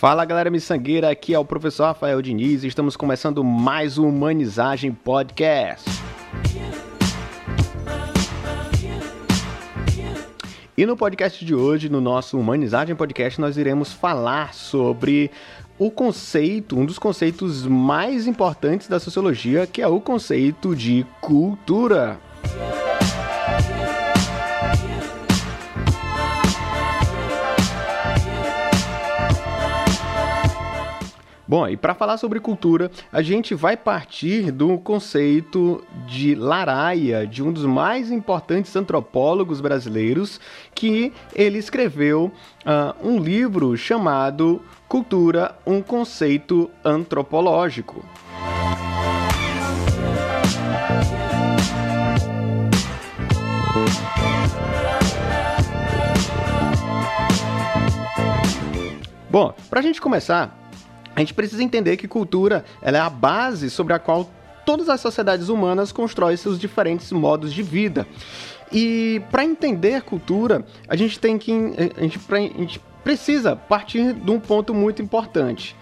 Fala galera miçangueira, aqui é o professor Rafael Diniz e estamos começando mais um Humanizagem Podcast. E no podcast de hoje, no nosso Humanizagem Podcast, nós iremos falar sobre o conceito, um dos conceitos mais importantes da sociologia, que é o conceito de cultura. Bom, e para falar sobre cultura, a gente vai partir do conceito de Laraia, de um dos mais importantes antropólogos brasileiros, que ele escreveu uh, um livro chamado Cultura, um conceito antropológico. Bom, para a gente começar, a gente precisa entender que cultura ela é a base sobre a qual todas as sociedades humanas constroem seus diferentes modos de vida. E para entender cultura, a gente tem que a gente, a gente precisa partir de um ponto muito importante.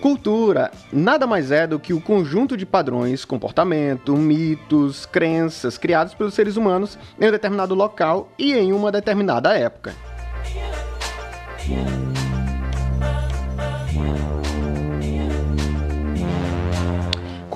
Cultura nada mais é do que o conjunto de padrões, comportamento, mitos, crenças criados pelos seres humanos em um determinado local e em uma determinada época.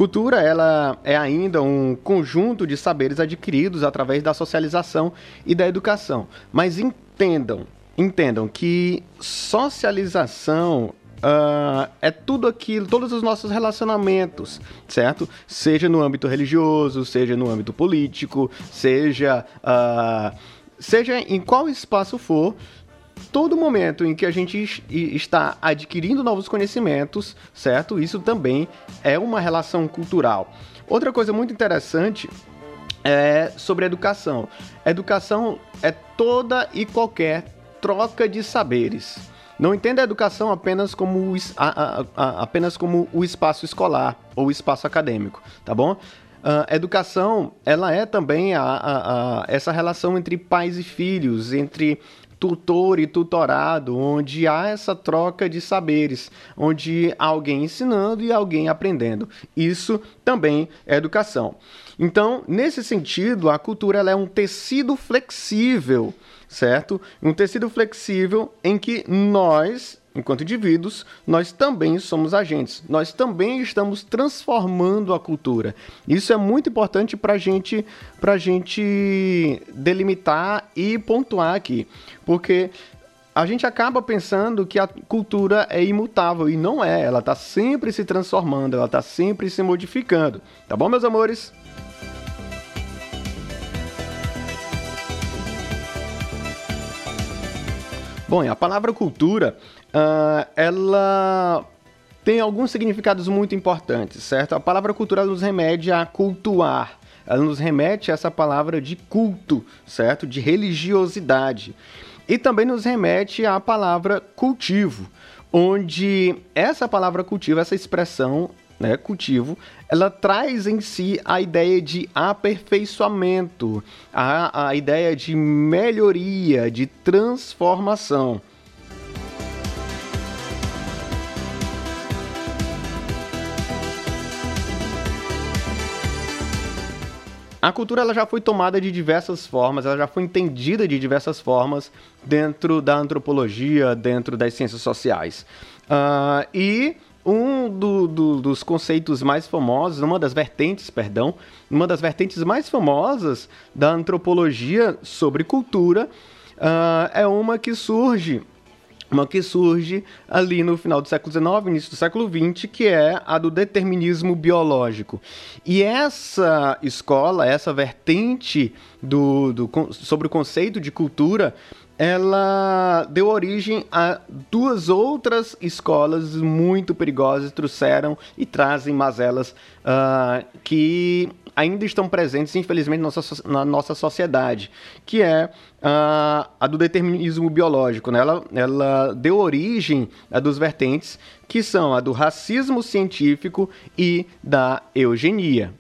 Cultura ela é ainda um conjunto de saberes adquiridos através da socialização e da educação. Mas entendam, entendam que socialização Uh, é tudo aquilo, todos os nossos relacionamentos, certo? Seja no âmbito religioso, seja no âmbito político, seja, uh, seja em qual espaço for, todo momento em que a gente está adquirindo novos conhecimentos, certo? Isso também é uma relação cultural. Outra coisa muito interessante é sobre educação. Educação é toda e qualquer troca de saberes. Não entenda a educação apenas como, a, a, a, apenas como o espaço escolar ou o espaço acadêmico, tá bom? Uh, educação, ela é também a, a, a, essa relação entre pais e filhos, entre tutor e tutorado, onde há essa troca de saberes, onde alguém ensinando e alguém aprendendo. Isso também é educação. Então, nesse sentido, a cultura é um tecido flexível, certo? Um tecido flexível em que nós enquanto indivíduos, nós também somos agentes. Nós também estamos transformando a cultura. Isso é muito importante para gente, a gente delimitar e pontuar aqui, porque a gente acaba pensando que a cultura é imutável e não é. Ela está sempre se transformando, ela está sempre se modificando. Tá bom, meus amores? Bom, a palavra cultura uh, ela tem alguns significados muito importantes, certo? A palavra cultura nos remete a cultuar, ela nos remete a essa palavra de culto, certo? De religiosidade. E também nos remete à palavra cultivo, onde essa palavra cultivo, essa expressão, né, cultivo, ela traz em si a ideia de aperfeiçoamento, a, a ideia de melhoria, de transformação. A cultura ela já foi tomada de diversas formas, ela já foi entendida de diversas formas dentro da antropologia, dentro das ciências sociais. Uh, e um do, do, dos conceitos mais famosos, uma das vertentes, perdão, uma das vertentes mais famosas da antropologia sobre cultura uh, é uma que surge uma que surge ali no final do século XIX, início do século XX, que é a do determinismo biológico. E essa escola, essa vertente do, do, sobre o conceito de cultura, ela deu origem a duas outras escolas muito perigosas, trouxeram e trazem mazelas uh, que ainda estão presentes, infelizmente, na nossa sociedade, que é uh, a do determinismo biológico. Né? Ela, ela deu origem a duas vertentes, que são a do racismo científico e da eugenia.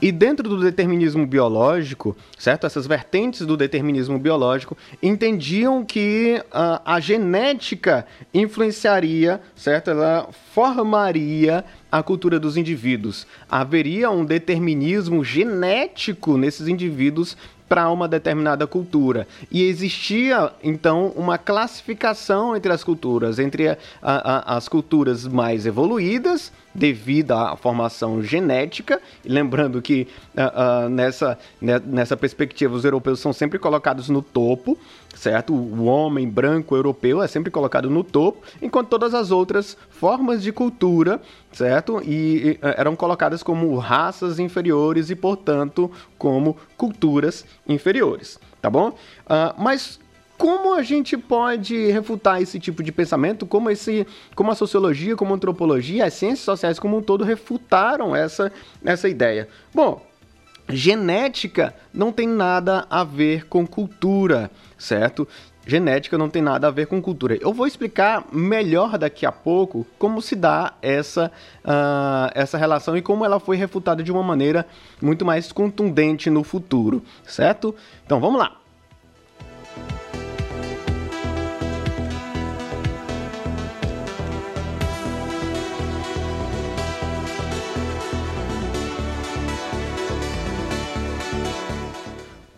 E dentro do determinismo biológico, certo? Essas vertentes do determinismo biológico entendiam que uh, a genética influenciaria, certo? Ela formaria a cultura dos indivíduos. Haveria um determinismo genético nesses indivíduos para uma determinada cultura. E existia, então, uma classificação entre as culturas, entre a, a, as culturas mais evoluídas, devido à formação genética, lembrando que uh, nessa, né, nessa perspectiva os europeus são sempre colocados no topo, certo? O homem branco europeu é sempre colocado no topo, enquanto todas as outras formas de cultura, certo? E, e eram colocadas como raças inferiores e, portanto, como culturas inferiores, tá bom? Uh, mas como a gente pode refutar esse tipo de pensamento? Como, esse, como a sociologia, como a antropologia, as ciências sociais como um todo refutaram essa, essa ideia? Bom, genética não tem nada a ver com cultura, certo? Genética não tem nada a ver com cultura. Eu vou explicar melhor daqui a pouco como se dá essa, uh, essa relação e como ela foi refutada de uma maneira muito mais contundente no futuro, certo? Então vamos lá.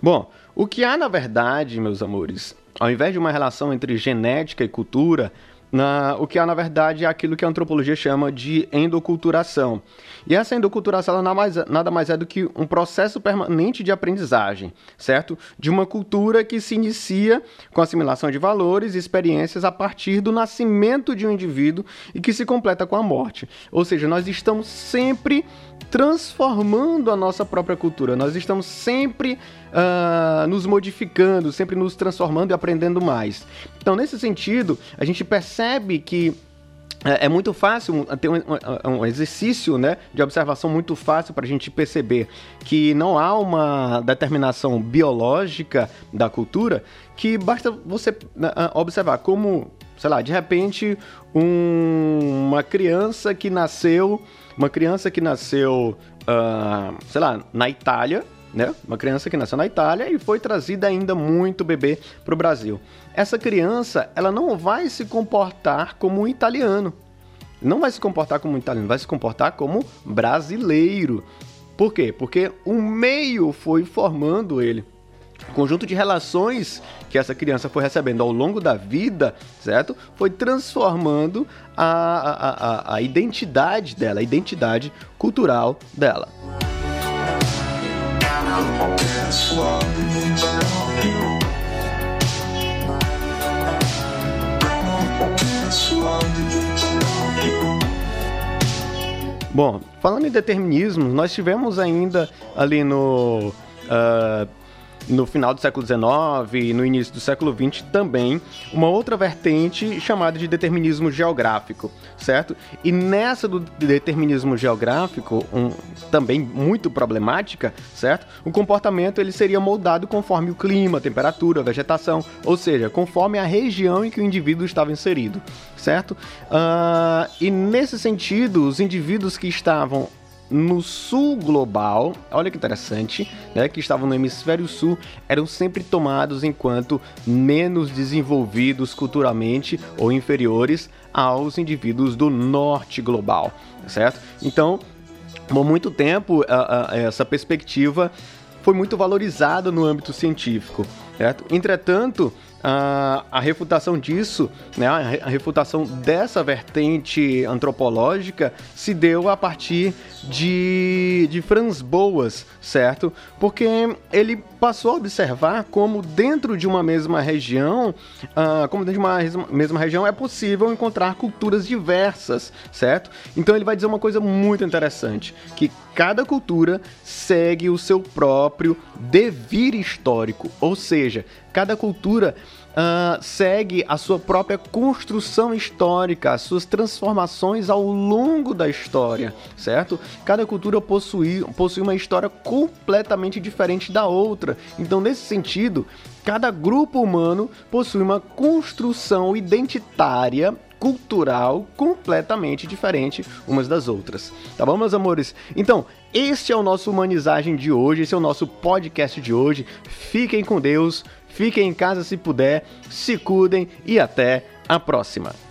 Bom, o que há na verdade, meus amores, ao invés de uma relação entre genética e cultura, na, o que há na verdade é aquilo que a antropologia chama de endoculturação. E essa endoculturação nada mais, nada mais é do que um processo permanente de aprendizagem, certo? De uma cultura que se inicia com assimilação de valores e experiências a partir do nascimento de um indivíduo e que se completa com a morte. Ou seja, nós estamos sempre transformando a nossa própria cultura, nós estamos sempre uh, nos modificando, sempre nos transformando e aprendendo mais. Então, nesse sentido, a gente percebe que é, é muito fácil ter um, um, exercício né, de observação muito fácil para a gente perceber que não há uma determinação biológica da cultura que basta você né, observar como, sei lá, de repente um, uma criança que nasceu, uma criança que nasceu, uh, sei lá, na Itália, né? Uma criança que nasceu na Itália e foi trazida ainda muito bebê para o Brasil. Essa criança, ela não vai se comportar como um italiano. Não vai se comportar como um italiano, vai se comportar como brasileiro. Por quê? Porque o meio foi formando ele. O conjunto de relações que essa criança foi recebendo ao longo da vida, certo? Foi transformando a, a, a, a identidade dela, a identidade cultural dela. Bom, falando em determinismo, nós tivemos ainda ali no uh, no final do século XIX e no início do século XX também uma outra vertente chamada de determinismo geográfico, certo? E nessa do determinismo geográfico, um, também muito problemática, certo? O comportamento ele seria moldado conforme o clima, temperatura, vegetação, ou seja, conforme a região em que o indivíduo estava inserido, certo? Uh, e nesse sentido, os indivíduos que estavam no sul global, olha que interessante, né, que estavam no hemisfério sul, eram sempre tomados enquanto menos desenvolvidos culturalmente ou inferiores aos indivíduos do norte global, certo? Então, por muito tempo, a, a, essa perspectiva foi muito valorizada no âmbito científico, certo? Entretanto, a, a refutação disso, né, a refutação dessa vertente antropológica se deu a partir de, de Franz Boas, certo? Porque ele passou a observar como dentro de uma mesma região, uh, como dentro de uma mesma região é possível encontrar culturas diversas, certo? Então ele vai dizer uma coisa muito interessante, que cada cultura segue o seu próprio devir histórico, ou seja, cada cultura uh, segue a sua própria construção histórica, as suas transformações ao longo da história, certo? Cada cultura possui, possui uma história completamente diferente da outra. Então, nesse sentido, cada grupo humano possui uma construção identitária cultural completamente diferente umas das outras. Tá bom, meus amores? Então, este é o nosso Humanizagem de hoje, esse é o nosso podcast de hoje. Fiquem com Deus, fiquem em casa se puder, se cuidem e até a próxima.